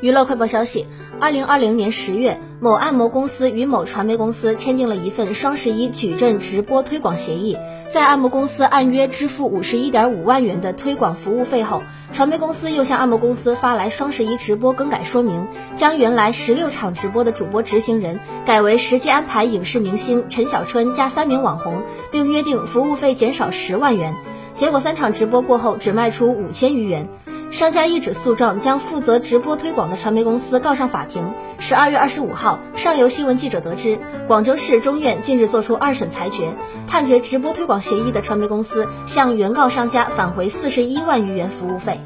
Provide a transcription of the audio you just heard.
娱乐快报消息：二零二零年十月，某按摩公司与某传媒公司签订了一份双十一矩阵直播推广协议。在按摩公司按约支付五十一点五万元的推广服务费后，传媒公司又向按摩公司发来双十一直播更改说明，将原来十六场直播的主播执行人改为实际安排影视明星陈小春加三名网红，并约定服务费减少十万元。结果三场直播过后，只卖出五千余元。商家一纸诉状将负责直播推广的传媒公司告上法庭。十二月二十五号，上游新闻记者得知，广州市中院近日作出二审裁决，判决直播推广协议的传媒公司向原告商家返回四十一万余元服务费。